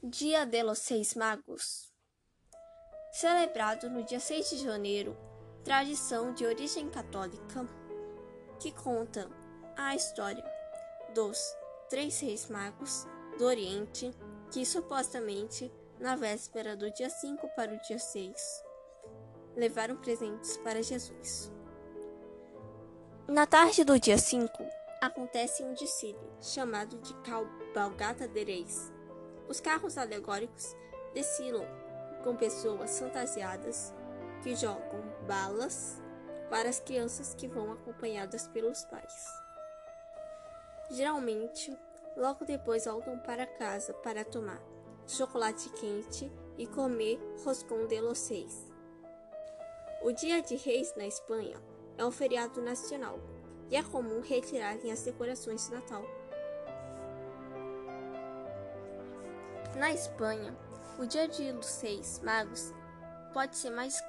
Dia de los Seis Magos. Celebrado no dia 6 de janeiro, tradição de origem católica que conta a história dos três reis magos do Oriente que supostamente, na véspera do dia 5 para o dia 6, levaram presentes para Jesus. Na tarde do dia 5, acontece um desfile, chamado de Cabalgata de Reis. Os carros alegóricos desfilam com pessoas fantasiadas que jogam balas para as crianças que vão acompanhadas pelos pais. Geralmente, logo depois voltam para casa para tomar chocolate quente e comer roscão de los seis. O Dia de Reis na Espanha é um feriado nacional e é comum retirarem as decorações de Natal. Na Espanha, o Dia de los Seis Magos pode ser mais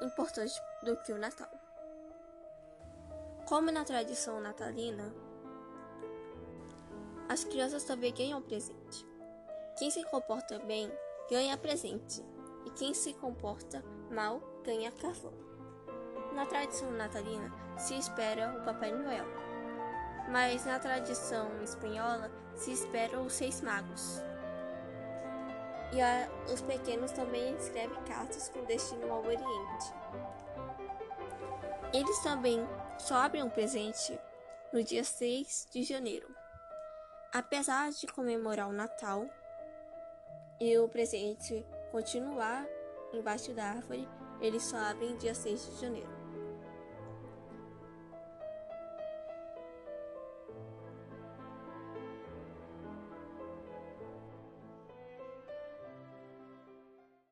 importante do que o Natal. Como na tradição natalina, as crianças também ganham presente. Quem se comporta bem ganha presente, e quem se comporta mal ganha carvão. Na tradição natalina se espera o Papai Noel, mas na tradição espanhola se espera os Seis Magos. E a, os pequenos também escrevem cartas com destino ao Oriente. Eles também só abrem um presente no dia 6 de janeiro. Apesar de comemorar o Natal e o presente continuar embaixo da árvore, eles só abrem dia 6 de janeiro.